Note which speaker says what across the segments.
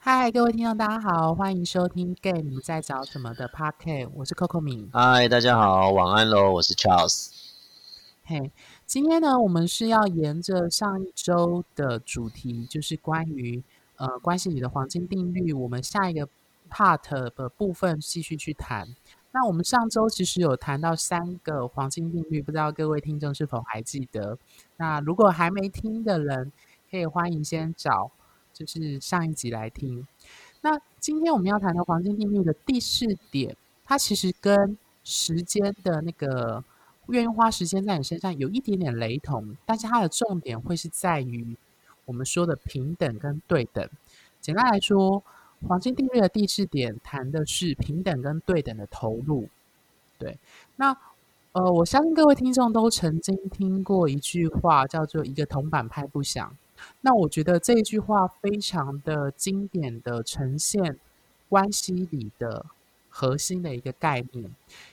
Speaker 1: 嗨，各位听众，大家好，欢迎收听《Gay 你在找什么》的 Podcast，我是 Coco 敏。
Speaker 2: 嗨，大家好，晚安喽，我是 Charles。
Speaker 1: 嘿，今天呢，我们是要沿着上一周的主题，就是关于呃关系里的黄金定律，我们下一个 part 的部分继续去谈。那我们上周其实有谈到三个黄金定律，不知道各位听众是否还记得？那如果还没听的人，可以欢迎先找。就是上一集来听，那今天我们要谈的黄金定律的第四点，它其实跟时间的那个愿意花时间在你身上有一点点雷同，但是它的重点会是在于我们说的平等跟对等。简单来说，黄金定律的第四点谈的是平等跟对等的投入。对，那呃，我相信各位听众都曾经听过一句话，叫做“一个铜板拍不响”。那我觉得这句话非常的经典的呈现关系里的核心的一个概念，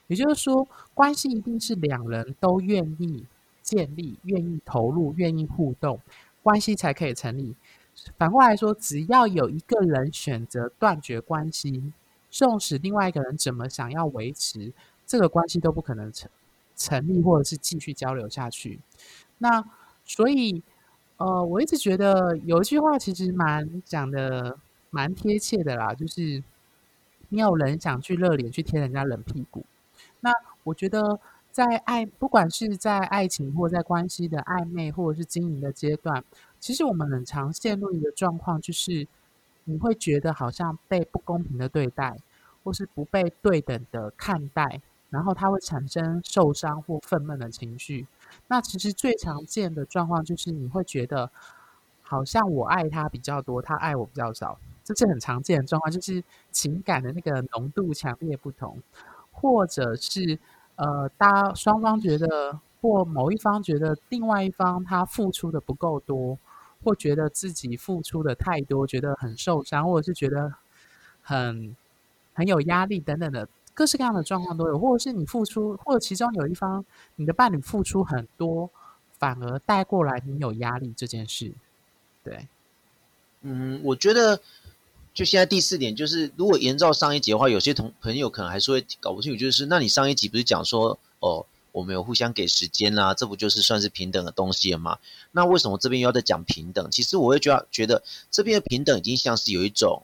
Speaker 1: 也就是说，关系一定是两人都愿意建立、愿意投入、愿意互动，关系才可以成立。反过来说，只要有一个人选择断绝关系，纵使另外一个人怎么想要维持这个关系，都不可能成成立，或者是继续交流下去。那所以。呃，我一直觉得有一句话其实蛮讲的蛮贴切的啦，就是没有人想去热脸去贴人家冷屁股。那我觉得在爱，不管是在爱情或在关系的暧昧或者是经营的阶段，其实我们很常陷入一个状况，就是你会觉得好像被不公平的对待，或是不被对等的看待，然后它会产生受伤或愤懑的情绪。那其实最常见的状况就是，你会觉得好像我爱他比较多，他爱我比较少，这是很常见的状况，就是情感的那个浓度强烈不同，或者是呃，大家双方觉得，或某一方觉得另外一方他付出的不够多，或觉得自己付出的太多，觉得很受伤，或者是觉得很很有压力等等的。各式各样的状况都有，或者是你付出，或者其中有一方你的伴侣付出很多，反而带过来你有压力这件事。对，
Speaker 2: 嗯，我觉得就现在第四点就是，如果延照上一集的话，有些同朋友可能还是会搞不清楚，就是那你上一集不是讲说哦，我们有互相给时间啦，这不就是算是平等的东西了吗？那为什么这边又要再讲平等？其实我会觉得，觉得这边的平等已经像是有一种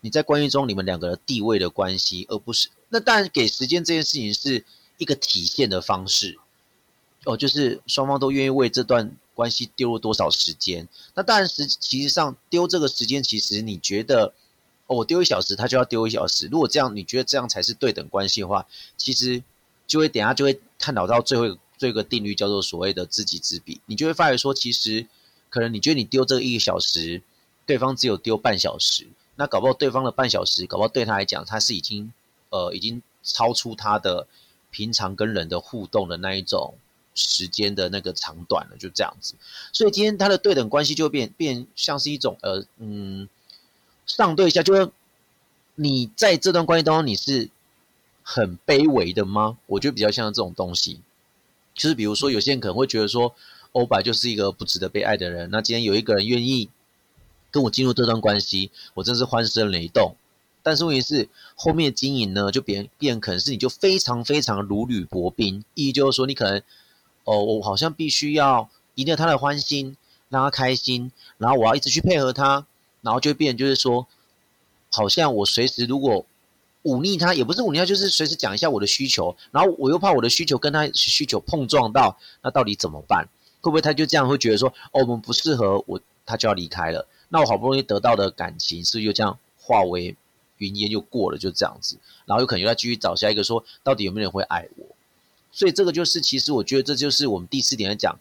Speaker 2: 你在关系中你们两个的地位的关系，而不是。那当然，给时间这件事情是一个体现的方式，哦，就是双方都愿意为这段关系丢了多少时间。那当然，实其实上丢这个时间，其实你觉得，哦，我丢一小时，他就要丢一小时。如果这样，你觉得这样才是对等关系的话，其实就会等下就会探讨到最后最个定律，叫做所谓的知己知彼。你就会发现说，其实可能你觉得你丢这一个小时，对方只有丢半小时，那搞不好对方的半小时，搞不好对他来讲，他是已经。呃，已经超出他的平常跟人的互动的那一种时间的那个长短了，就这样子。所以今天他的对等关系就变变像是一种呃嗯上对下，就是你在这段关系当中你是很卑微的吗？我觉得比较像这种东西，就是比如说有些人可能会觉得说欧巴就是一个不值得被爱的人，那今天有一个人愿意跟我进入这段关系，我真是欢声雷动。但是问题是，后面经营呢，就变变可能是你就非常非常如履薄冰，意义就是说，你可能哦，我好像必须要赢得他的欢心，让他开心，然后我要一直去配合他，然后就变就是说，好像我随时如果忤逆他，也不是忤逆他，就是随时讲一下我的需求，然后我又怕我的需求跟他需求碰撞到，那到底怎么办？会不会他就这样会觉得说，哦，我们不适合我，他就要离开了？那我好不容易得到的感情，是不是就这样化为？云烟又过了，就这样子，然后有可能又要继续找下一个，说到底有没有人会爱我？所以这个就是，其实我觉得这就是我们第四点来讲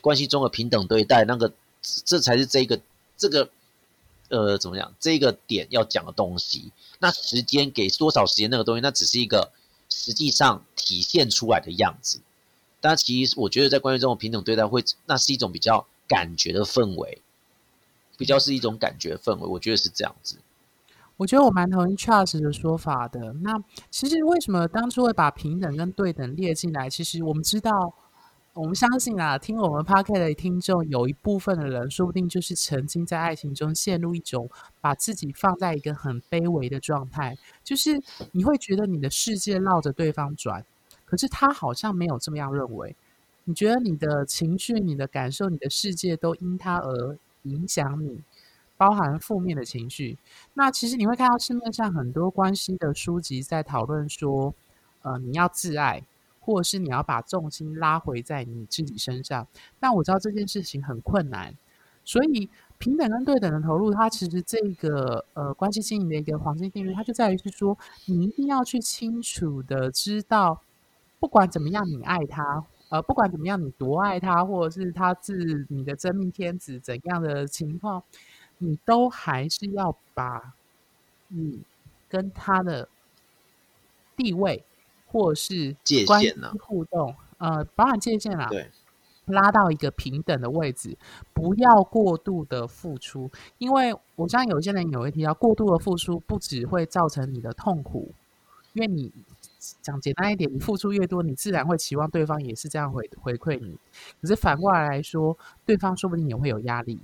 Speaker 2: 关系中的平等对待，那个这才是这个这个呃怎么讲？这个点要讲的东西。那时间给多少时间那个东西，那只是一个实际上体现出来的样子。但其实我觉得在关系中的平等对待，会那是一种比较感觉的氛围，比较是一种感觉氛围。我觉得是这样子。
Speaker 1: 我觉得我蛮同意 Charles 的说法的。那其实为什么当初会把平等跟对等列进来？其实我们知道，我们相信啊，听我们 p o c a s t 的听众有一部分的人，说不定就是曾经在爱情中陷入一种把自己放在一个很卑微的状态，就是你会觉得你的世界绕着对方转，可是他好像没有这么样认为。你觉得你的情绪、你的感受、你的世界都因他而影响你，包含负面的情绪。那其实你会看到市面上很多关系的书籍在讨论说，呃，你要自爱。或者是你要把重心拉回在你自己身上，但我知道这件事情很困难，所以平等跟对等的投入，它其实这个呃关系经营的一个黄金定律，它就在于是说，你一定要去清楚的知道，不管怎么样你爱他，呃，不管怎么样你多爱他，或者是他是你的真命天子怎样的情况，你都还是要把你跟他的地位。或是
Speaker 2: 界限呢？
Speaker 1: 互动，呃，保养界限啊，
Speaker 2: 对，
Speaker 1: 拉到一个平等的位置，不要过度的付出，因为我相信有些人也会提到，过度的付出不只会造成你的痛苦，因为你讲简单一点，你付出越多，你自然会期望对方也是这样回回馈你，可是反过来来说，对方说不定也会有压力，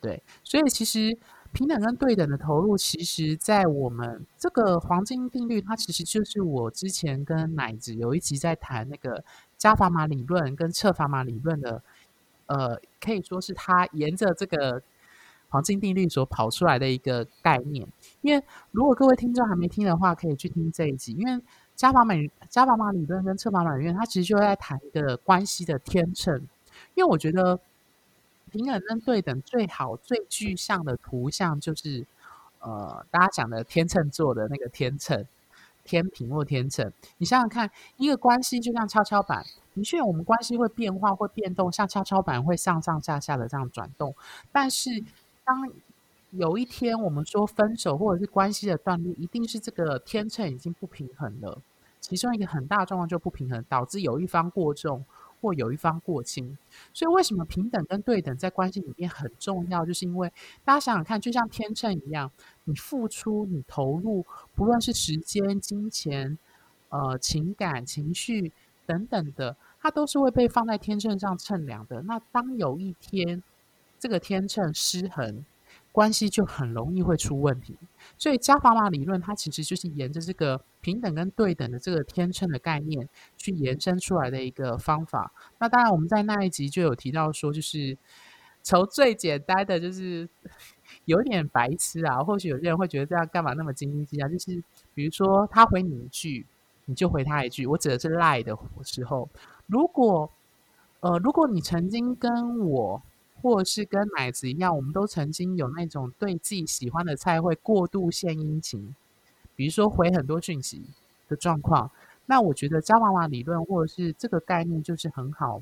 Speaker 1: 对，所以其实。平等跟对等的投入，其实，在我们这个黄金定律，它其实就是我之前跟奶子有一集在谈那个加砝码理论跟测砝码理论的，呃，可以说是它沿着这个黄金定律所跑出来的一个概念。因为如果各位听众还没听的话，可以去听这一集。因为加法美加法马理论跟测砝码理论，它其实就在谈一个关系的天秤。因为我觉得。平等跟对等最好最具象的图像就是，呃，大家讲的天秤座的那个天秤，天平或天秤。你想想看，一个关系就像跷跷板，的确我们关系会变化会变动，像跷跷板会上上下下的这样转动。但是当有一天我们说分手或者是关系的断裂，一定是这个天秤已经不平衡了。其中一个很大状况就不平衡，导致有一方过重。或有一方过轻，所以为什么平等跟对等在关系里面很重要？就是因为大家想想看，就像天秤一样，你付出、你投入，不论是时间、金钱、呃情感、情绪等等的，它都是会被放在天秤上称量的。那当有一天这个天秤失衡，关系就很容易会出问题，所以加法码理论它其实就是沿着这个平等跟对等的这个天秤的概念去延伸出来的一个方法。那当然我们在那一集就有提到说，就是从最简单的就是 有点白痴啊，或许有些人会觉得这样干嘛那么斤斤计较？就是比如说他回你一句，你就回他一句。我指的是赖的时候，如果呃，如果你曾经跟我。或是跟奶子一样，我们都曾经有那种对自己喜欢的菜会过度献殷勤，比如说回很多讯息的状况。那我觉得加娃娃理论或者是这个概念就是很好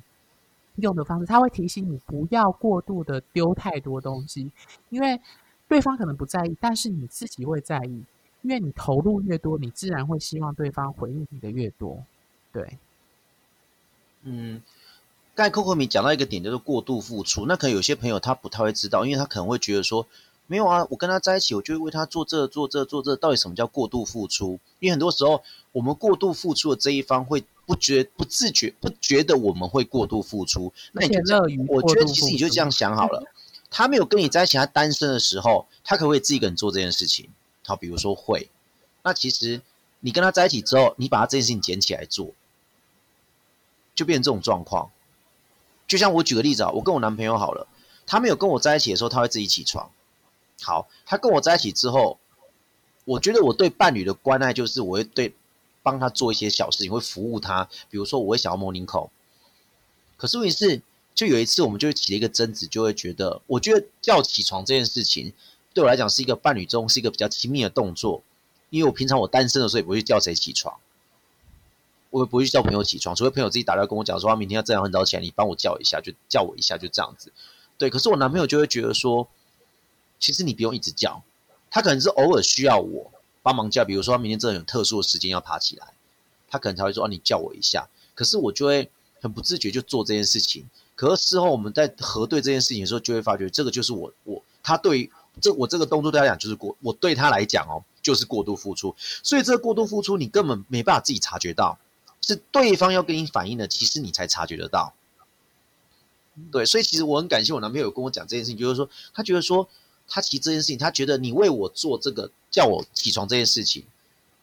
Speaker 1: 用的方式，他会提醒你不要过度的丢太多东西，因为对方可能不在意，但是你自己会在意，因为你投入越多，你自然会希望对方回应你的越多。对，
Speaker 2: 嗯。刚才 Coco 米讲到一个点，就是过度付出。那可能有些朋友他不太会知道，因为他可能会觉得说，没有啊，我跟他在一起，我就会为他做这做这做这。到底什么叫过度付出？因为很多时候，我们过度付出的这一方会不觉不自觉不觉得我们会过度付出。那你就我觉得其实你就这样想好了。他没有跟你在一起，他单身的时候，他可不可以自己一个人做这件事情？好，比如说会。那其实你跟他在一起之后，你把他这件事情捡起来做，就变成这种状况。就像我举个例子啊，我跟我男朋友好了，他没有跟我在一起的时候，他会自己起床。好，他跟我在一起之后，我觉得我对伴侣的关爱就是我会对帮他做一些小事情，会服务他。比如说，我会想要摸领口。可是问题是，就有一次我们就起了一个争执，就会觉得，我觉得叫起床这件事情对我来讲是一个伴侣中是一个比较亲密的动作，因为我平常我单身的时候也不会叫谁起床。我也不会去叫朋友起床，除非朋友自己打电话跟我讲说，他明天要这样很早起来，你帮我叫一下，就叫我一下，就这样子。对，可是我男朋友就会觉得说，其实你不用一直叫，他可能是偶尔需要我帮忙叫，比如说他明天真的有特殊的时间要爬起来，他可能才会说，啊，你叫我一下。可是我就会很不自觉就做这件事情。可是事后我们在核对这件事情的时候，就会发觉这个就是我我他对这我这个动作对他讲就是过，我对他来讲哦就是过度付出，所以这个过度付出你根本没办法自己察觉到。是对方要跟你反映的，其实你才察觉得到。对，所以其实我很感谢我男朋友有跟我讲这件事情，就是说他觉得说他其实这件事情，他觉得你为我做这个叫我起床这件事情，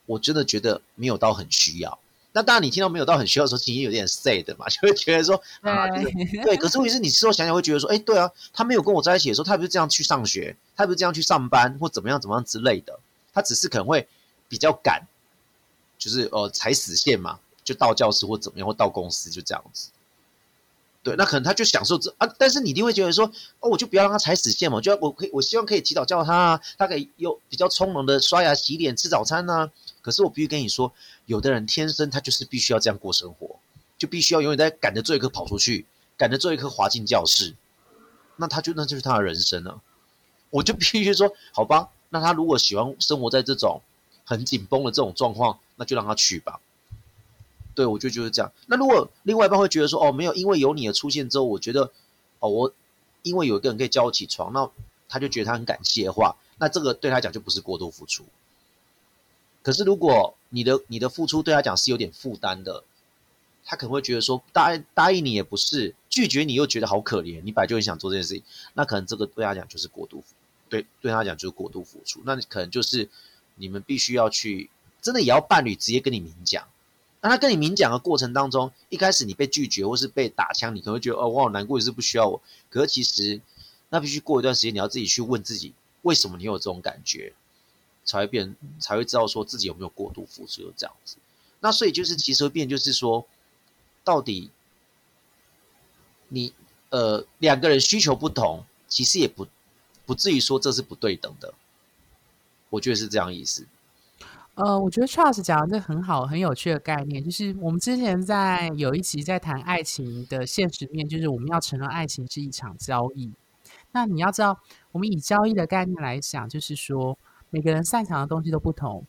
Speaker 2: 我真的觉得没有到很需要。那当然你听到没有到很需要的时候，其实有点 sad 嘛，就会觉得说啊，对。可是问题是，你事后想想会觉得说，哎，对啊，他没有跟我在一起的时候，他不是这样去上学，他不是这样去上班或怎么样怎么样之类的，他只是可能会比较赶，就是呃踩死线嘛，就到教室或怎么样或到公司就这样子。对，那可能他就享受这啊，但是你一定会觉得说，哦，我就不要让他踩死线嘛，就要我可以，我希望可以提早叫他啊，他可以有比较从容的刷牙、洗脸、吃早餐呢。可是我必须跟你说，有的人天生他就是必须要这样过生活，就必须要永远在赶着最后一刻跑出去，赶着最后一刻滑进教室，那他就那就是他的人生了。我就必须说，好吧，那他如果喜欢生活在这种很紧绷的这种状况，那就让他去吧。对，我就觉得这样。那如果另外一半会觉得说，哦，没有，因为有你的出现之后，我觉得，哦，我因为有一个人可以叫我起床，那他就觉得他很感谢的话，那这个对他讲就不是过度付出。可是如果你的你的付出对他讲是有点负担的，他可能会觉得说，答答应你也不是，拒绝你又觉得好可怜，你本来就很想做这件事情，那可能这个对他讲就是过度，对对他讲就是过度付出，那可能就是你们必须要去，真的也要伴侣直接跟你明讲。那他跟你明讲的过程当中，一开始你被拒绝或是被打枪，你可能会觉得哦，我好难过，也是不需要我。可是其实，那必须过一段时间，你要自己去问自己，为什么你有这种感觉，才会变，才会知道说自己有没有过度付出，这样子。那所以就是其实会变，就是说，到底你呃两个人需求不同，其实也不不至于说这是不对等的。我觉得是这样意思。
Speaker 1: 呃，我觉得 Charles 讲的这很好，很有趣的概念，就是我们之前在有一集在谈爱情的现实面，就是我们要承认爱情是一场交易。那你要知道，我们以交易的概念来想，就是说每个人擅长的东西都不同。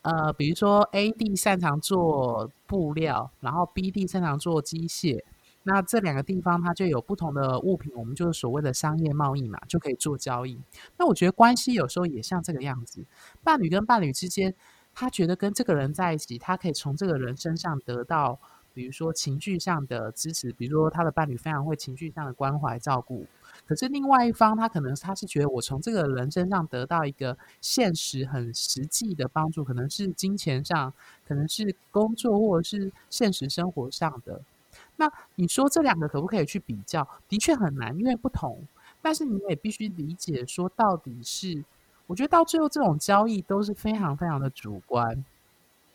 Speaker 1: 呃，比如说 A D 擅长做布料，然后 B D 擅长做机械，那这两个地方它就有不同的物品，我们就是所谓的商业贸易嘛，就可以做交易。那我觉得关系有时候也像这个样子，伴侣跟伴侣之间。他觉得跟这个人在一起，他可以从这个人身上得到，比如说情绪上的支持，比如说他的伴侣非常会情绪上的关怀照顾。可是另外一方，他可能他是觉得我从这个人身上得到一个现实很实际的帮助，可能是金钱上，可能是工作或者是现实生活上的。那你说这两个可不可以去比较？的确很难，因为不同。但是你也必须理解说，到底是。我觉得到最后，这种交易都是非常非常的主观，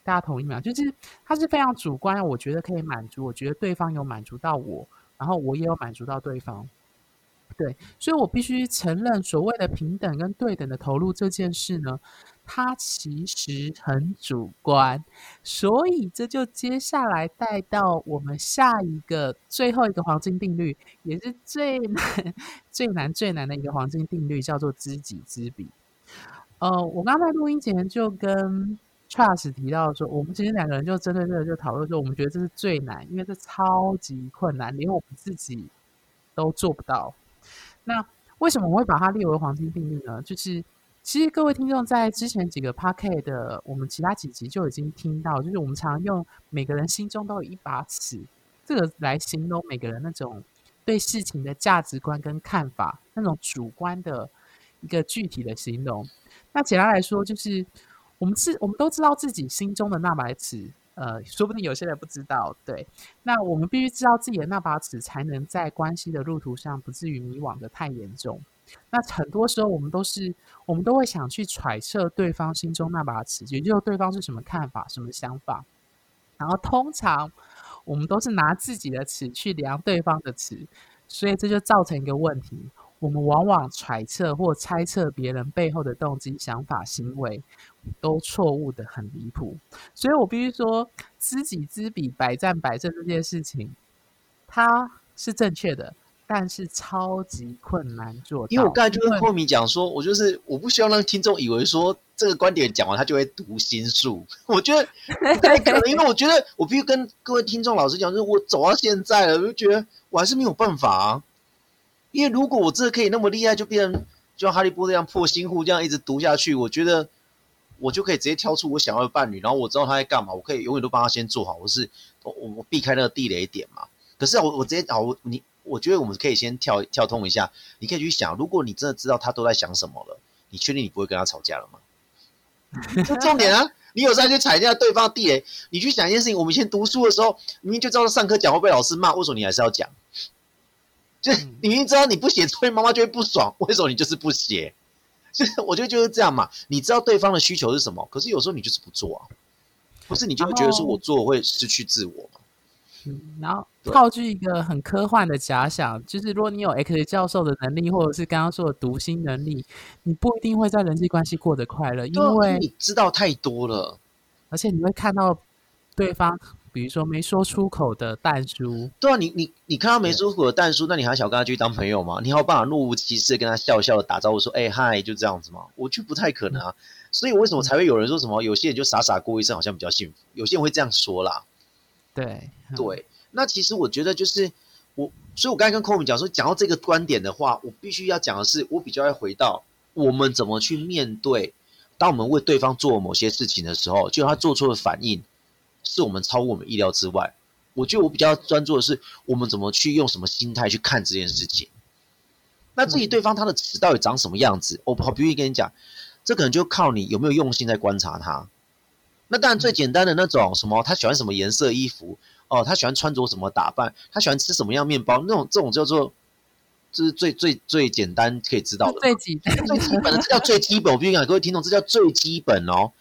Speaker 1: 大家同意吗？就是它是非常主观，我觉得可以满足，我觉得对方有满足到我，然后我也有满足到对方，对，所以我必须承认，所谓的平等跟对等的投入这件事呢，它其实很主观，所以这就接下来带到我们下一个最后一个黄金定律，也是最难、最难、最难的一个黄金定律，叫做知己知彼。呃，我刚在录音前就跟 Charles 提到说，我们其实两个人就针对这个就讨论说，我们觉得这是最难，因为这超级困难，连我们自己都做不到。那为什么我会把它列为黄金定律呢？就是其实各位听众在之前几个 p a r k e t 的我们其他几集就已经听到，就是我们常用每个人心中都有一把尺，这个来形容每个人那种对事情的价值观跟看法，那种主观的一个具体的形容。那简单来说，就是我们是，我们都知道自己心中的那把尺，呃，说不定有些人不知道。对，那我们必须知道自己的那把尺，才能在关系的路途上不至于迷惘的太严重。那很多时候，我们都是，我们都会想去揣测对方心中那把尺，也就是对方是什么看法、什么想法。然后，通常我们都是拿自己的尺去量对方的尺，所以这就造成一个问题。我们往往揣测或猜测别人背后的动机、想法、行为，都错误的很离谱。所以我必须说，知己知彼，百战百胜这件事情，它是正确的，但是超级困难做到。
Speaker 2: 因为我刚才就跟霍米讲说，我就是我不希望让听众以为说这个观点讲完他就会读心术。我觉得不太可能，因为我觉得我必须跟各位听众老师讲，就是我走到现在了，我就觉得我还是没有办法啊。因为如果我真的可以那么厉害，就变成就像哈利波特一样破心户这样一直读下去，我觉得我就可以直接挑出我想要的伴侣，然后我知道他在干嘛，我可以永远都帮他先做好，我是我我避开那个地雷点嘛。可是我我直接啊，我你我觉得我们可以先跳跳通一下，你可以去想，如果你真的知道他都在想什么了，你确定你不会跟他吵架了吗？这重点啊！你有时候去踩一下对方的地雷，你去想一件事情。我们以前读书的时候，明明就知道上课讲会被老师骂，为什么你还是要讲？就你明明知道你不写作业，妈妈就会不爽，为什么你就是不写？就是我觉得就是这样嘛。你知道对方的需求是什么，可是有时候你就是不做啊，不是你就会觉得说我做会失去自我嘛？
Speaker 1: 嗯，然后套句一个很科幻的假想，就是如果你有 X 教授的能力，或者是刚刚说的读心能力，你不一定会在人际关系过得快乐，因为
Speaker 2: 你知道太多了，
Speaker 1: 而且你会看到对方，比如说没说出口的淡书。
Speaker 2: 对啊，你你你看到没说出口的淡书，那你还想跟他继续当朋友吗？你还有办法若无其事跟他笑笑的打招呼说，哎嗨，就这样子吗？我觉得不太可能啊。所以为什么才会有人说什么有些人就傻傻过一生，好像比较幸福？有些人会这样说啦。
Speaker 1: 对
Speaker 2: 对。那其实我觉得就是我，所以我刚才跟 Kobe 讲说，讲到这个观点的话，我必须要讲的是，我比较要回到我们怎么去面对，当我们为对方做某些事情的时候，就他做出的反应是我们超乎我们意料之外。我觉得我比较专注的是，我们怎么去用什么心态去看这件事情。那至于对方他的词到底长什么样子，我好不愿意跟你讲，这可能就靠你有没有用心在观察他。那当然最简单的那种什么，他喜欢什么颜色衣服。哦，他喜欢穿着什么打扮？他喜欢吃什么样面包？那种这种叫做，这是最最最简单可以知道的，
Speaker 1: 最基
Speaker 2: 最基本的，这叫最基本。我必须讲各位听众，这叫最基本哦。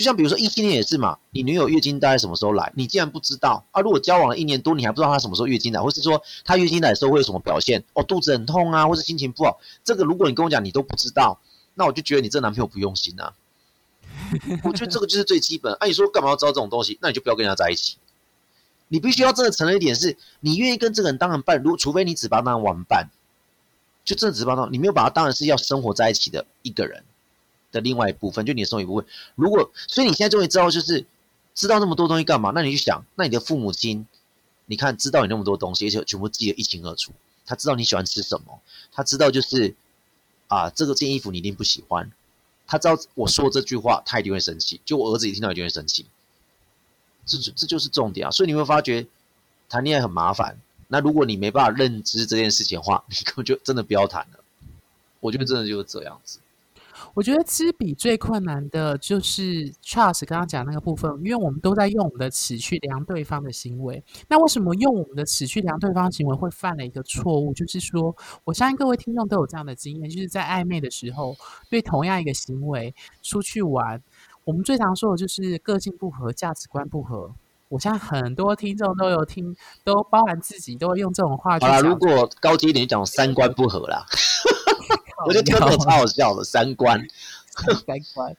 Speaker 2: 就像比如说异性恋也是嘛，你女友月经大概什么时候来？你既然不知道啊，如果交往了一年多，你还不知道她什么时候月经来，或是说她月经来的时候会有什么表现？哦，肚子很痛啊，或是心情不好，这个如果你跟我讲你都不知道，那我就觉得你这男朋友不用心啊。我觉得这个就是最基本。那你说干嘛要知道这种东西？那你就不要跟人家在一起。你必须要真的承认一点，是你愿意跟这个人当人伴，如除非你只把他当玩伴，就真的只把他，你没有把他当然是要生活在一起的一个人的另外一部分，就你的生活一部分。如果所以你现在终于知道，就是知道那么多东西干嘛？那你去想，那你的父母亲，你看知道你那么多东西，而且全部记得一清二楚。他知道你喜欢吃什么，他知道就是啊，这个件衣服你一定不喜欢，他知道我说这句话他一定会生气，就我儿子一听到一定会生气。这就这就是重点啊！所以你会发觉谈恋爱很麻烦。那如果你没办法认知这件事情的话，你根本就真的不要谈了。我觉得真的就是这样子。
Speaker 1: 我觉得知彼最困难的就是 Charles 刚刚讲那个部分，因为我们都在用我们的尺去量对方的行为。那为什么用我们的尺去量对方行为会犯了一个错误？就是说，我相信各位听众都有这样的经验，就是在暧昧的时候，对同样一个行为出去玩。我们最常说的就是个性不合、价值观不合。我相信很多听众都有听，都包含自己，都会用这种话。
Speaker 2: 好啦，如果高级一点讲，三观不合啦。我觉得这个超好笑的，三观。
Speaker 1: 三观。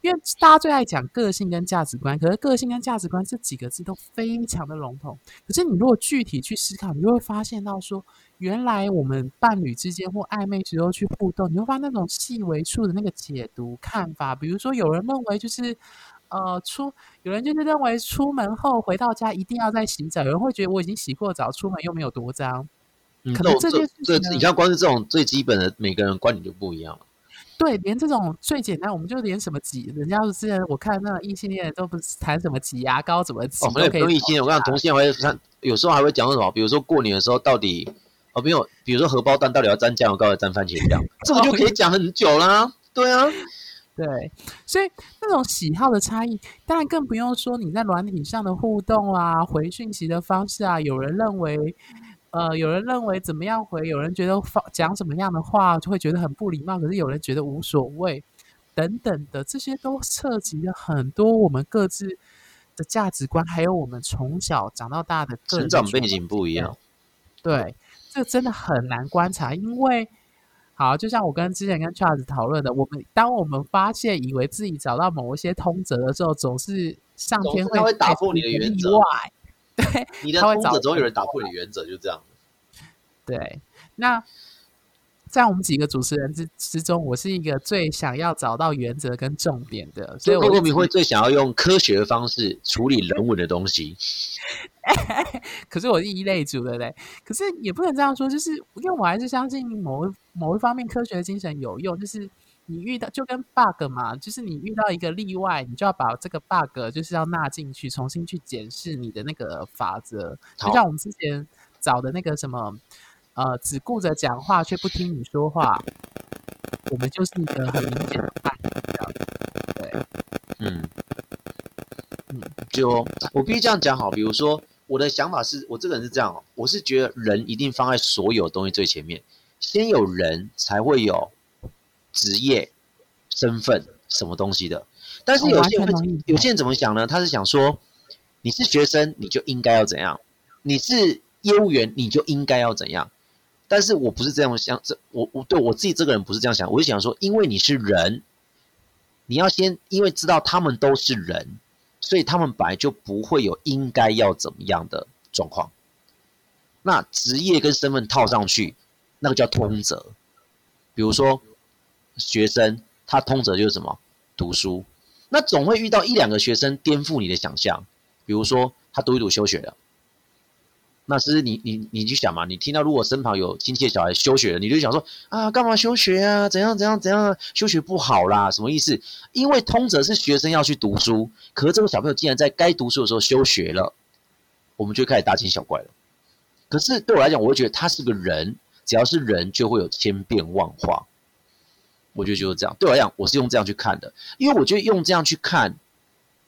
Speaker 1: 因为大家最爱讲个性跟价值观，可是个性跟价值观这几个字都非常的笼统。可是你如果具体去思考，你就会发现到说，原来我们伴侣之间或暧昧时候去互动，你会发现那种细微处的那个解读看法。比如说，有人认为就是呃出，有人就是认为出门后回到家一定要再洗澡，有人会觉得我已经洗过澡，出门又没有多脏。可能这件事情，
Speaker 2: 你像光是这种最基本的，每个人观点就不一样了。
Speaker 1: 对，连这种最简单，我们就连什么挤，人家之前我看那种异性恋都不是谈什么挤牙膏怎么挤，
Speaker 2: 哦，没有不用异性恋，我讲同性恋会看，有时候还会讲什么，比如说过年的时候到底哦没有，比如说荷包蛋到底要沾酱油膏还是沾番茄酱，这个就可以讲很久啦。对啊，
Speaker 1: 对，所以那种喜好的差异，当然更不用说你在软体上的互动啊，回讯息的方式啊，有人认为。呃，有人认为怎么样回，有人觉得发讲什么样的话就会觉得很不礼貌，可是有人觉得无所谓，等等的，这些都涉及了很多我们各自的价值观，还有我们从小长到大的
Speaker 2: 成长背景不一样。
Speaker 1: 对，这真的很难观察，因为好，就像我跟之前跟 Charles 讨论的，我们当我们发现以为自己找到某一些通则的时候，总是上天
Speaker 2: 会打破你的原则。
Speaker 1: 对，
Speaker 2: 你的通则总有人打破你原则，就这样。
Speaker 1: 对，那在我们几个主持人之之中，我是一个最想要找到原则跟重点的，所以
Speaker 2: 我明会最想要用科学的方式处理人文的东西。
Speaker 1: 可是我是一类组的嘞，可是也不能这样说，就是因为我还是相信某某一方面科学的精神有用，就是你遇到就跟 bug 嘛，就是你遇到一个例外，你就要把这个 bug 就是要纳进去，重新去检视你的那个法则。就像我们之前找的那个什么，呃，只顾着讲话却不听你说话，我们就是一个很明显的案例，这样对，
Speaker 2: 嗯嗯，就我必须这样讲好，比如说我的想法是我这个人是这样，我是觉得人一定放在所有东西最前面，先有人才会有。职业、身份什么东西的，但是有些人有些人怎么想呢？他是想说，你是学生，你就应该要怎样；你是业务员，你就应该要怎样。但是我不是这样想，这我我对我自己这个人不是这样想，我就想说，因为你是人，你要先因为知道他们都是人，所以他们本来就不会有应该要怎么样的状况。那职业跟身份套上去，那个叫通则，比如说。学生他通则就是什么读书，那总会遇到一两个学生颠覆你的想象，比如说他读一读休学了，那其实你你你去想嘛，你听到如果身旁有亲戚小孩休学了，你就想说啊，干嘛休学啊？怎样怎样怎样？休学不好啦？什么意思？因为通则是学生要去读书，可是这个小朋友竟然在该读书的时候休学了，我们就开始大惊小怪了。可是对我来讲，我会觉得他是个人，只要是人就会有千变万化。我觉得就是这样，对我来讲，我是用这样去看的，因为我觉得用这样去看，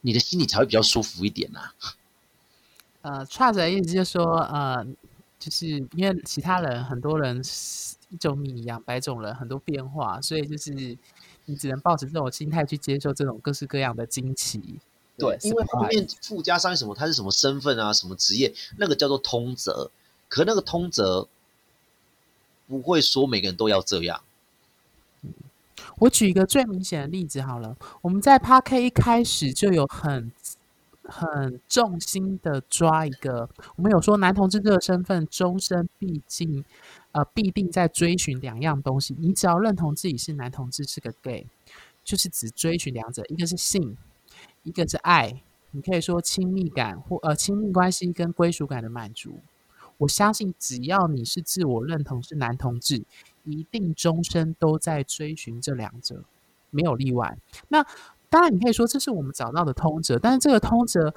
Speaker 2: 你的心里才会比较舒服一点呐。
Speaker 1: 呃，差的意思就是说，呃，就是因为其他人很多人一种米养百种人，很多变化，所以就是你只能抱着这种心态去接受这种各式各样的惊奇。
Speaker 2: 对，因为后面附加上什么，他是什么身份啊，什么职业，那个叫做通则，可那个通则不会说每个人都要这样。
Speaker 1: 我举一个最明显的例子好了，我们在 Park 一开始就有很很重心的抓一个，我们有说男同志这个身份终身必进，呃，必定在追寻两样东西。你只要认同自己是男同志，是个 gay，就是只追寻两者，一个是性，一个是爱。你可以说亲密感或呃亲密关系跟归属感的满足。我相信只要你是自我认同是男同志。一定终身都在追寻这两者，没有例外。那当然，你可以说这是我们找到的通则，但是这个通则，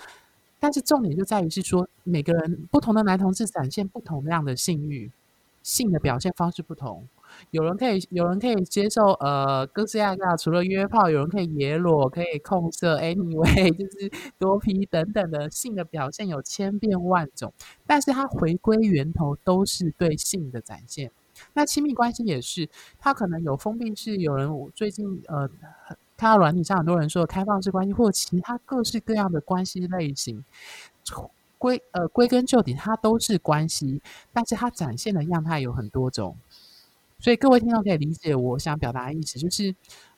Speaker 1: 但是重点就在于是说，每个人不同的男同志展现不同样的性欲，性的表现方式不同。有人可以，有人可以接受呃，各式各样，除了约炮，有人可以野裸，可以控色，anyway，就是多皮等等的性的表现有千变万种，但是它回归源头都是对性的展现。那亲密关系也是，它可能有封闭式，有人最近呃，看到软体上很多人说开放式关系，或者其他各式各样的关系类型，归呃归根究底，它都是关系，但是它展现的样态有很多种，所以各位听众可以理解我想表达的意思，就是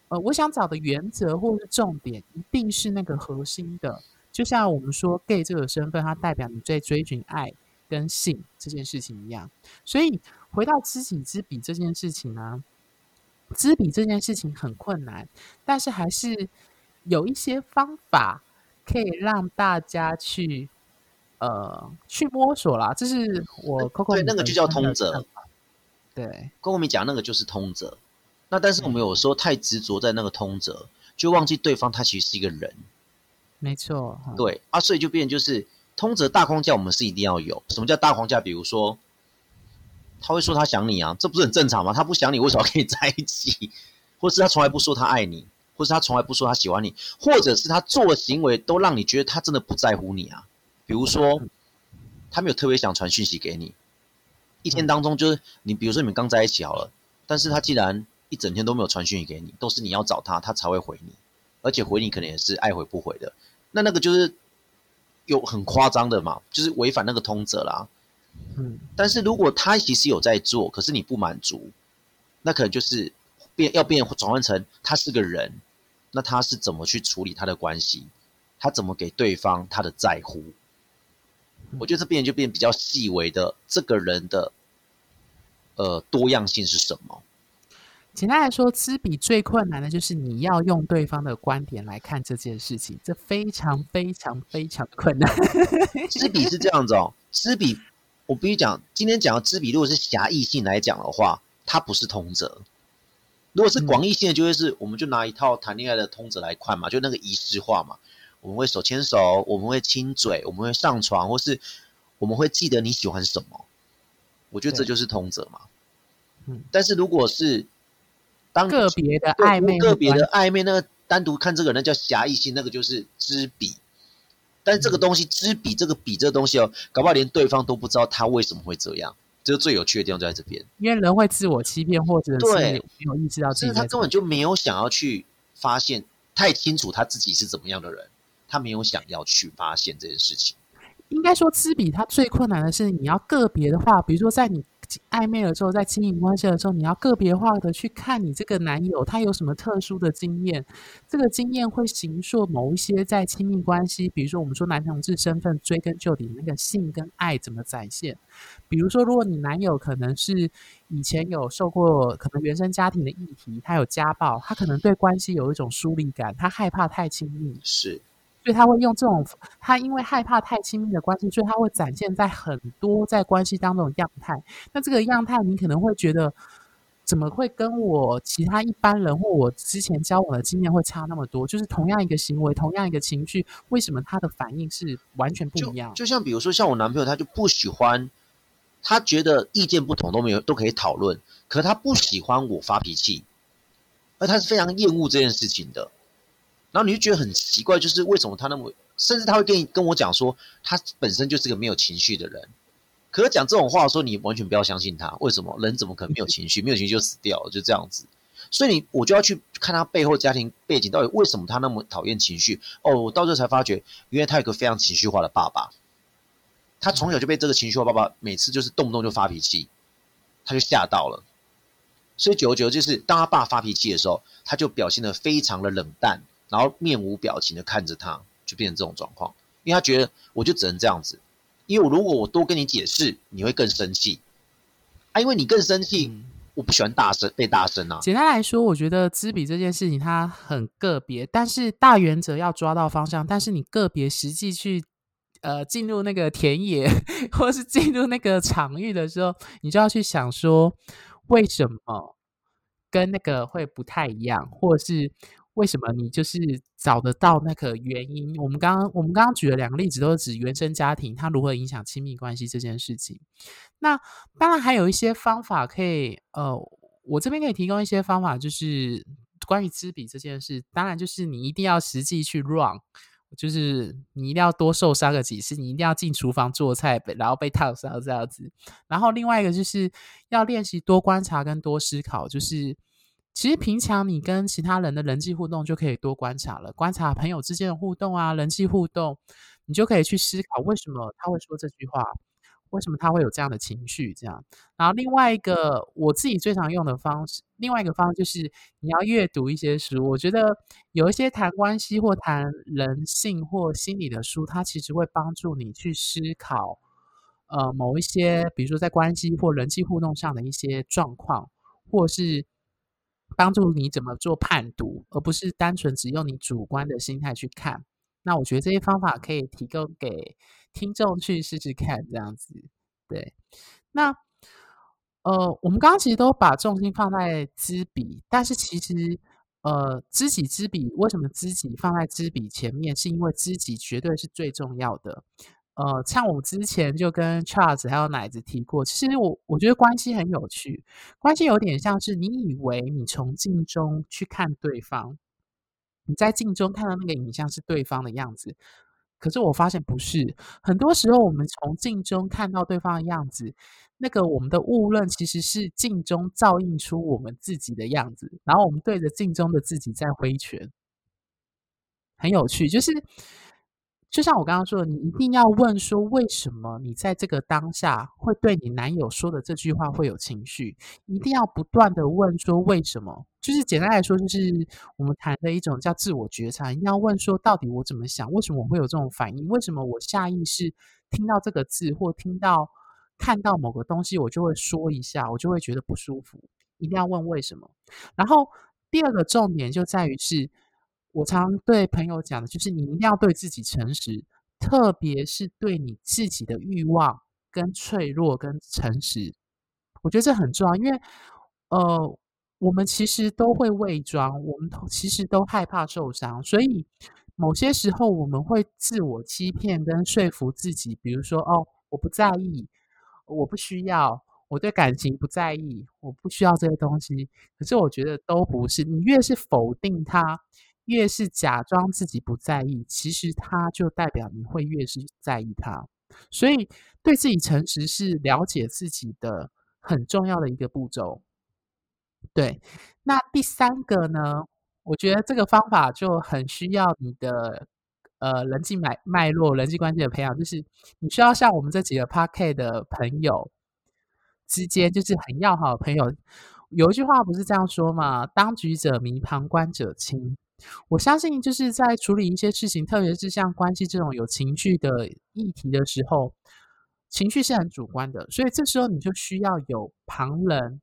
Speaker 1: 呃，我想找的原则或是重点，一定是那个核心的，就像我们说 gay 这个身份，它代表你在追寻爱跟性这件事情一样，所以。回到知己知彼这件事情呢，知彼这件事情很困难，但是还是有一些方法可以让大家去呃去摸索啦。这是我 Coco
Speaker 2: 对那个就叫通则，
Speaker 1: 对
Speaker 2: ，Coco 米讲那个就是通则。那但是我们有时候太执着在那个通则，就忘记对方他其实是一个人。
Speaker 1: 没错，
Speaker 2: 对啊，所以就变就是通则大框架，我们是一定要有。什么叫大框架？比如说。他会说他想你啊，这不是很正常吗？他不想你，为什么要跟你在一起？或是他从来不说他爱你，或是他从来不说他喜欢你，或者是他做的行为都让你觉得他真的不在乎你啊？比如说，他没有特别想传讯息给你，一天当中就是你，比如说你们刚在一起好了，但是他既然一整天都没有传讯息给你，都是你要找他，他才会回你，而且回你可能也是爱回不回的，那那个就是有很夸张的嘛，就是违反那个通则啦。嗯，但是如果他其实有在做，可是你不满足，那可能就是变要变转换成他是个人，那他是怎么去处理他的关系？他怎么给对方他的在乎？我觉得这变就变比较细微的，这个人的呃多样性是什么？
Speaker 1: 简单来说，知彼最困难的就是你要用对方的观点来看这件事情，这非常非常非常困难。
Speaker 2: 知彼是这样子哦，知彼。我必须讲，今天讲的知彼，如果是狭义性来讲的话，它不是通则。如果是广义性的，就会是我们就拿一套谈恋爱的通则来看嘛，就那个仪式化嘛。我们会手牵手，我们会亲嘴，我们会上床，或是我们会记得你喜欢什么。我觉得这就是通则嘛。嗯，但是如果是当
Speaker 1: 个别的暧昧，
Speaker 2: 个别的暧昧，那个单独看这个人叫狭义性，那个就是知彼。但是这个东西知彼，这个彼这个东西哦，搞不好连对方都不知道他为什么会这样。这个最有趣的地方就在这边，
Speaker 1: 因为人会自我欺骗，或者是没有意识到自己，
Speaker 2: 他根本就没有想要去发现太清楚他自己是怎么样的人，他没有想要去发现这件事情。
Speaker 1: 应该说，知彼他最困难的是，你要个别的话，比如说在你。暧昧的时候，在亲密关系的时候，你要个别化的去看你这个男友他有什么特殊的经验，这个经验会形塑某一些在亲密关系，比如说我们说男同志身份追根究底那个性跟爱怎么展现。比如说，如果你男友可能是以前有受过可能原生家庭的议题，他有家暴，他可能对关系有一种疏离感，他害怕太亲密。
Speaker 2: 是。
Speaker 1: 所以他会用这种，他因为害怕太亲密的关系，所以他会展现在很多在关系当中的样态。那这个样态，你可能会觉得，怎么会跟我其他一般人或我之前交往的经验会差那么多？就是同样一个行为，同样一个情绪，为什么他的反应是完全不一样？
Speaker 2: 就像比如说，像我男朋友，他就不喜欢，他觉得意见不同都没有都可以讨论，可他不喜欢我发脾气，而他是非常厌恶这件事情的。然后你就觉得很奇怪，就是为什么他那么，甚至他会跟你跟我讲说，他本身就是个没有情绪的人。可是讲这种话的时候，你完全不要相信他。为什么？人怎么可能没有情绪？没有情绪就死掉了，就这样子。所以你我就要去看他背后家庭背景到底为什么他那么讨厌情绪。哦，我到这才发觉，因为他有个非常情绪化的爸爸，他从小就被这个情绪化爸爸每次就是动不动就发脾气，他就吓到了。所以久而久之，就是当他爸发脾气的时候，他就表现得非常的冷淡。然后面无表情的看着他，就变成这种状况，因为他觉得我就只能这样子，因为如果我多跟你解释，你会更生气，啊，因为你更生气，我不喜欢大声被大声啊。
Speaker 1: 简单来说，我觉得知彼这件事情它很个别，但是大原则要抓到方向，但是你个别实际去呃进入那个田野或是进入那个场域的时候，你就要去想说为什么跟那个会不太一样，或是。为什么你就是找得到那个原因？我们刚刚我们刚刚举了两个例子，都是指原生家庭它如何影响亲密关系这件事情。那当然还有一些方法可以，呃，我这边可以提供一些方法，就是关于知彼这件事。当然就是你一定要实际去 run，就是你一定要多受伤个几次，你一定要进厨房做菜，然后被烫伤这样子。然后另外一个就是要练习多观察跟多思考，就是。其实平常你跟其他人的人际互动就可以多观察了，观察朋友之间的互动啊，人际互动，你就可以去思考为什么他会说这句话，为什么他会有这样的情绪，这样。然后另外一个我自己最常用的方式，另外一个方式就是你要阅读一些书。我觉得有一些谈关系或谈人性或心理的书，它其实会帮助你去思考，呃，某一些比如说在关系或人际互动上的一些状况，或是。帮助你怎么做判读，而不是单纯只用你主观的心态去看。那我觉得这些方法可以提供给听众去试试看，这样子。对，那呃，我们刚刚其实都把重心放在知彼，但是其实呃，知己知彼，为什么知己放在知彼前面？是因为知己绝对是最重要的。呃，像我之前就跟 Charles 还有奶子提过，其实我我觉得关系很有趣，关系有点像是你以为你从镜中去看对方，你在镜中看到那个影像是对方的样子，可是我发现不是，很多时候我们从镜中看到对方的样子，那个我们的误认其实是镜中照映出我们自己的样子，然后我们对着镜中的自己在挥拳，很有趣，就是。就像我刚刚说的，你一定要问说，为什么你在这个当下会对你男友说的这句话会有情绪？一定要不断的问说，为什么？就是简单来说，就是我们谈的一种叫自我觉察。一定要问说，到底我怎么想？为什么我会有这种反应？为什么我下意识听到这个字或听到看到某个东西，我就会说一下，我就会觉得不舒服？一定要问为什么。然后第二个重点就在于是。我常对朋友讲的就是，你一定要对自己诚实，特别是对你自己的欲望、跟脆弱、跟诚实。我觉得这很重要，因为呃，我们其实都会伪装，我们其实都害怕受伤，所以某些时候我们会自我欺骗跟说服自己，比如说哦，我不在意，我不需要，我对感情不在意，我不需要这些东西。可是我觉得都不是，你越是否定它，越是假装自己不在意，其实他就代表你会越是在意他。所以对自己诚实是了解自己的很重要的一个步骤。对，那第三个呢？我觉得这个方法就很需要你的呃人际脉脉络、人际关系的培养，就是你需要像我们这几个 p a r k 的朋友之间，就是很要好的朋友。有一句话不是这样说嘛？“当局者迷，旁观者清。”我相信就是在处理一些事情，特别是像关系这种有情绪的议题的时候，情绪是很主观的，所以这时候你就需要有旁人。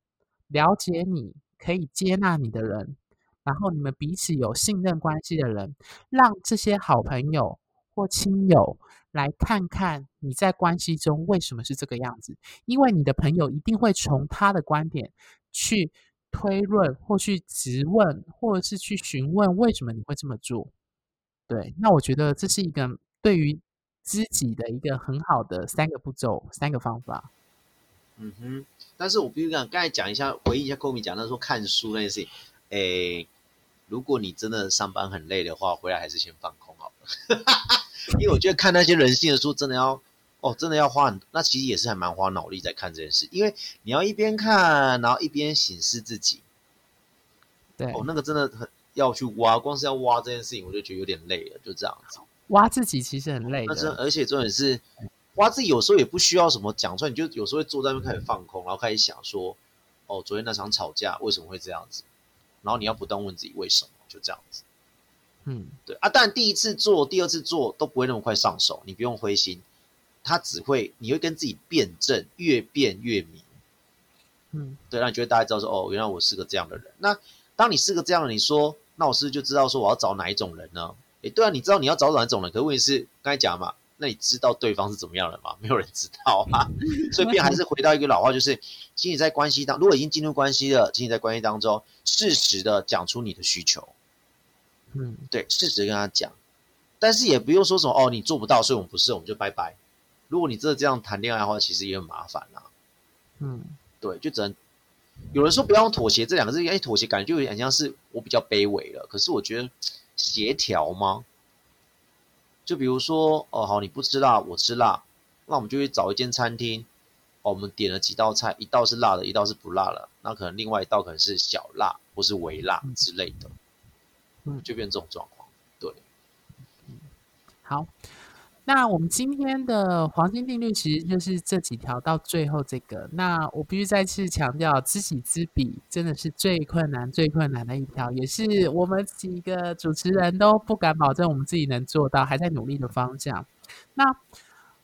Speaker 1: 了解你可以接纳你的人，然后你们彼此有信任关系的人，让这些好朋友或亲友来看看你在关系中为什么是这个样子，因为你的朋友一定会从他的观点去推论，或去质问，或者是去询问为什么你会这么做。对，那我觉得这是一个对于知己的一个很好的三个步骤，三个方法。
Speaker 2: 嗯哼，但是我必须讲，刚才讲一下，回忆一下寇米讲那时候看书那件事情。诶，如果你真的上班很累的话，回来还是先放空好了。因为我觉得看那些人性的书，真的要哦，真的要花很，那其实也是还蛮花脑力在看这件事，因为你要一边看，然后一边醒视自己。
Speaker 1: 对，
Speaker 2: 哦，那个真的很要去挖，光是要挖这件事情，我就觉得有点累了，就这样子。
Speaker 1: 挖自己其实很累的，
Speaker 2: 而且重点是。挖自己有时候也不需要什么讲出来，你就有时候会坐在那边开始放空，然后开始想说，哦，昨天那场吵架为什么会这样子？然后你要不断问自己为什么，就这样子。
Speaker 1: 嗯，
Speaker 2: 对啊，但第一次做、第二次做都不会那么快上手，你不用灰心，他只会你会跟自己辩证，越辩越明。
Speaker 1: 嗯，
Speaker 2: 对，让你觉得大家知道说，哦，原来我是个这样的人。那当你是个这样的，你说，那我是不是就知道说我要找哪一种人呢？诶，对啊，你知道你要找哪一种人，可问题是刚才讲嘛。那你知道对方是怎么样的吗？没有人知道啊，所以便还是回到一个老话，就是，请你在关系当，如果已经进入关系了，请你在关系当中适时的讲出你的需求，
Speaker 1: 嗯，
Speaker 2: 对，适时跟他讲，但是也不用说什么哦，你做不到，所以我们不是，我们就拜拜。如果你真的这样谈恋爱的话，其实也很麻烦啊，
Speaker 1: 嗯，
Speaker 2: 对，就只能有人说不要用妥协这两个字，哎，妥协感觉就有点像是我比较卑微了，可是我觉得协调吗？就比如说，哦，好，你不吃辣，我吃辣，那我们就去找一间餐厅，哦，我们点了几道菜，一道是辣的，一道是不辣的，那可能另外一道可能是小辣或是微辣之类的，
Speaker 1: 嗯，
Speaker 2: 就变这种状况，对，
Speaker 1: 好。那我们今天的黄金定律其实就是这几条到最后这个。那我必须再次强调，知己知彼真的是最困难、最困难的一条，也是我们几个主持人都不敢保证我们自己能做到，还在努力的方向。那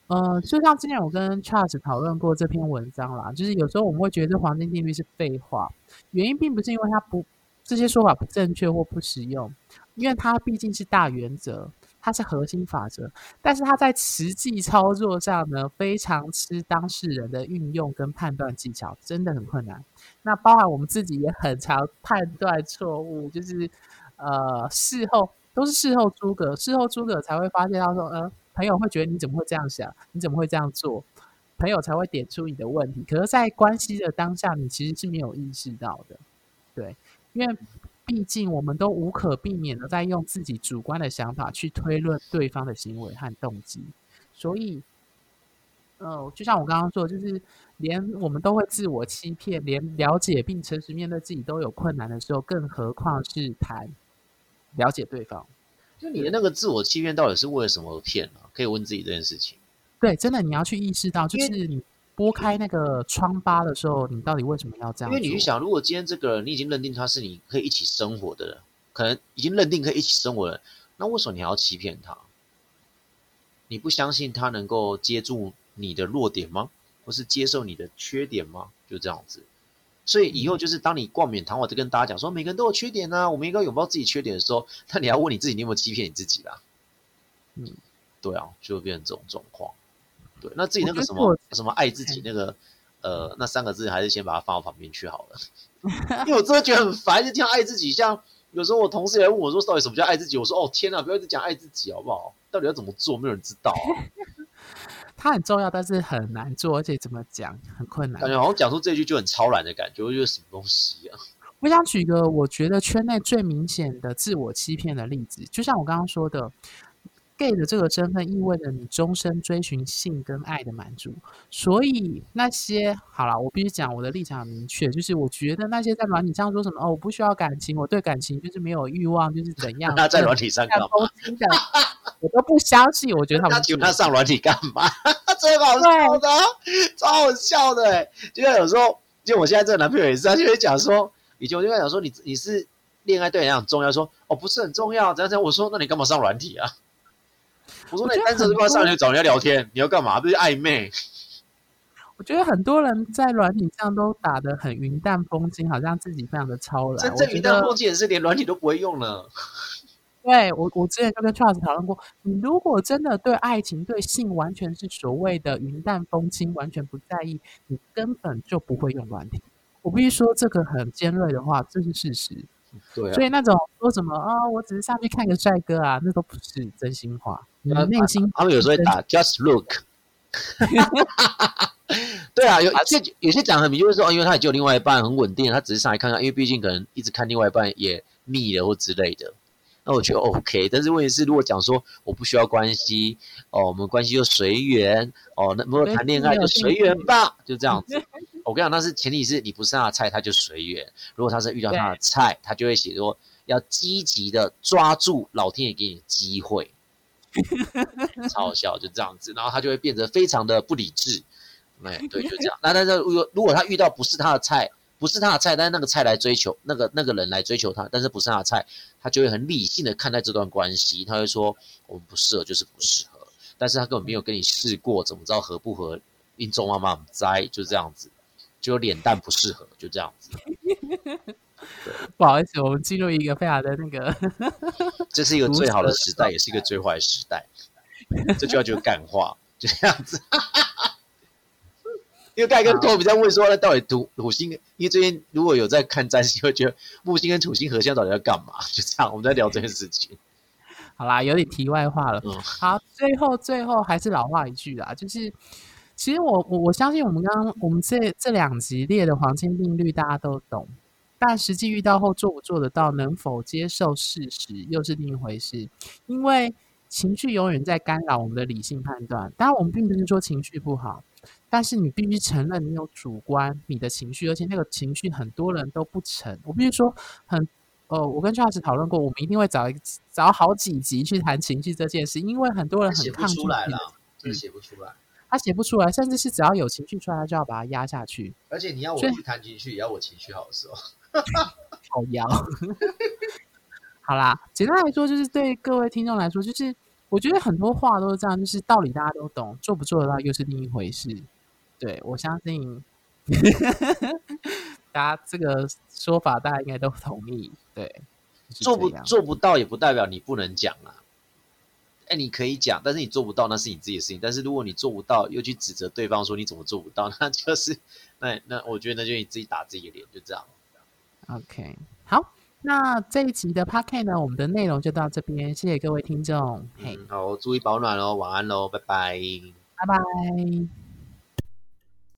Speaker 1: 呃，就像之前我跟 Charles 讨论过这篇文章啦，就是有时候我们会觉得黄金定律是废话，原因并不是因为它不这些说法不正确或不实用，因为它毕竟是大原则。它是核心法则，但是它在实际操作上呢，非常吃当事人的运用跟判断技巧，真的很困难。那包含我们自己也很常判断错误，就是呃事后都是事后诸葛，事后诸葛才会发现到说，呃，朋友会觉得你怎么会这样想，你怎么会这样做，朋友才会点出你的问题。可是，在关系的当下，你其实是没有意识到的，对，因为。毕竟，我们都无可避免的在用自己主观的想法去推论对方的行为和动机，所以，呃，就像我刚刚说，就是连我们都会自我欺骗，连了解并诚实面对自己都有困难的时候，更何况是谈了解对方？
Speaker 2: 就你的那个自我欺骗到底是为了什么而骗呢？可以问自己这件事情。
Speaker 1: 对，真的你要去意识到，就是你。拨开那个疮疤的时候，你到底为什么要这样？
Speaker 2: 因为你去想，如果今天这个人你已经认定他是你可以一起生活的人，可能已经认定可以一起生活的人，那为什么你还要欺骗他？你不相信他能够接住你的弱点吗？或是接受你的缺点吗？就这样子。所以以后就是当你冠冕堂皇的跟大家讲说，每个人都有缺点啊，我们应该拥抱自己缺点的时候，那你要问你自己，你有没有欺骗你自己啦？
Speaker 1: 嗯，
Speaker 2: 对啊，就会变成这种状况。对，那自己那个什么什么爱自己那个，呃，那三个字还是先把它放到旁边去好了。因为我真的觉得很烦，就听到爱自己。像有时候我同事也问我说，到底什么叫爱自己？我说哦天哪，不要一直讲爱自己好不好？到底要怎么做？没有人知道。
Speaker 1: 它很重要，但是很难做，而且怎么讲很困难。
Speaker 2: 感觉好像讲出这句就很超然的感觉，我觉得什么东西啊？
Speaker 1: 我想举个我觉得圈内最明显的自我欺骗的例子，就像我刚刚说的。Gay 的这个身份意味着你终身追寻性跟爱的满足，所以那些好了，我必须讲我的立场很明确，就是我觉得那些在软体上说什么哦，我不需要感情，我对感情就是没有欲望，就是怎样？
Speaker 2: 那在软体上干嘛？
Speaker 1: 我都不相信，我觉得他们
Speaker 2: 请他上软体干嘛？最好笑的，超好笑的，就像有时候，就我现在这个男朋友也是，他就会讲说，以前我就跟他讲说，你你是恋爱对你很重要，说哦不是很重要，这样这样，我说那你干嘛上软体啊？我说：“那你单纯是要上去找人家聊天，你要干嘛？这是暧昧？”
Speaker 1: 我觉得很多人在软体上都打的很云淡风轻，好像自己非常的超然。
Speaker 2: 真正云淡风轻也是连软体都不会用了。
Speaker 1: 对我，我之前就跟 Charles 讨论过，你如果真的对爱情、对性完全是所谓的云淡风轻，完全不在意，你根本就不会用软体。我必须说这个很尖锐的话，这是事实。
Speaker 2: 对，
Speaker 1: 所以那种说什么啊，我只是上去看个帅哥啊，那都不是真心话。你内心，
Speaker 2: 他们有时候会打 just look。对啊，有些有些讲很明，就是说，因为他也就另外一半很稳定，他只是上来看看，因为毕竟可能一直看另外一半也腻了或之类的。那我觉得 OK，但是问题是，如果讲说我不需要关系哦，我们关系就随缘哦，那如果谈恋爱就随缘吧，就这样子。我跟你讲，那是前提是你不是他的菜，他就随缘。如果他是遇到他的菜，他就会写说要积极的抓住老天爷给你的机会，超好笑，就这样子。然后他就会变得非常的不理智，哎，对，就这样。那但是如果如果他遇到不是他的菜，不是他的菜，但是那个菜来追求那个那个人来追求他，但是不是他的菜，他就会很理性的看待这段关系。他会说我们不适合就是不适合，但是他根本没有跟你试过，怎么知道合不合？因中妈妈栽，就这样子。就脸蛋不适合，就这样子。
Speaker 1: 不好意思，我们进入一个非常的那个，
Speaker 2: 这是一个最好的时代，也是一个最坏的时代。这句话就是干话，就这样子。因为盖跟托比在问说，那到底土土星？因为最近如果有在看占星，会觉得木星跟土星合相到底要干嘛？就这样，我们在聊这件事情。
Speaker 1: 好啦，有点题外话了。嗯好，最后最后还是老话一句啦，就是。其实我我我相信我们刚刚我们这这两集列的黄金定律大家都懂，但实际遇到后做不做得到，能否接受事实又是另一回事。因为情绪永远在干扰我们的理性判断。当然，我们并不是说情绪不好，但是你必须承认你有主观你的情绪，而且那个情绪很多人都不成。我必须说，很呃，我跟 Charles 讨论过，我们一定会找一找好几集去谈情绪这件事，因为很多人很抗拒。
Speaker 2: 出来了，真的写不出来。
Speaker 1: 他写不出来，甚至是只要有情绪出来，他就要把它压下去。
Speaker 2: 而且你要我去谈情绪，也要我情绪好的时候，
Speaker 1: 好压。好啦，简单来说，就是对各位听众来说，就是我觉得很多话都是这样，就是道理大家都懂，做不做得到又是另一回事。对我相信，大家这个说法大家应该都同意。对，
Speaker 2: 做不做不到也不代表你不能讲啊。哎，你可以讲，但是你做不到，那是你自己的事情。但是如果你做不到，又去指责对方说你怎么做不到，那就是那那我觉得那就你自己打自己的脸，就这样。
Speaker 1: OK，好，那这一集的 p a r k 呢，我们的内容就到这边，谢谢各位听众。
Speaker 2: 嘿，好，注意保暖哦，晚安喽，拜拜，
Speaker 1: 拜拜。